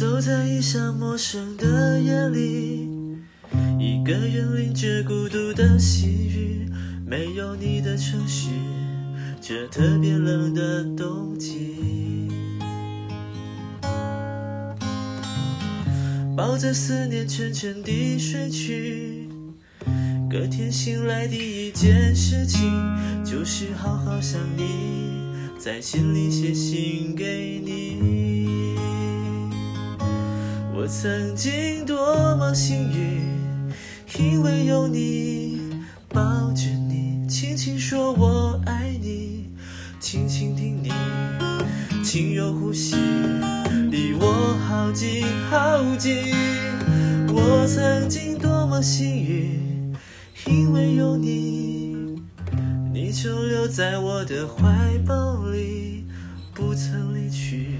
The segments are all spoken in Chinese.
走在异乡陌生的夜里，一个人淋着孤独的细雨，没有你的城市，这特别冷的冬季。抱着思念沉沉地睡去，隔天醒来第一件事情就是好好想你，在心里写信给你。曾经多么幸运，因为有你抱着你，轻轻说我爱你，轻轻听你轻柔呼吸，离我好近好近。我曾经多么幸运，因为有你，你就留在我的怀抱里，不曾离去，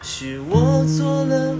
是我做了。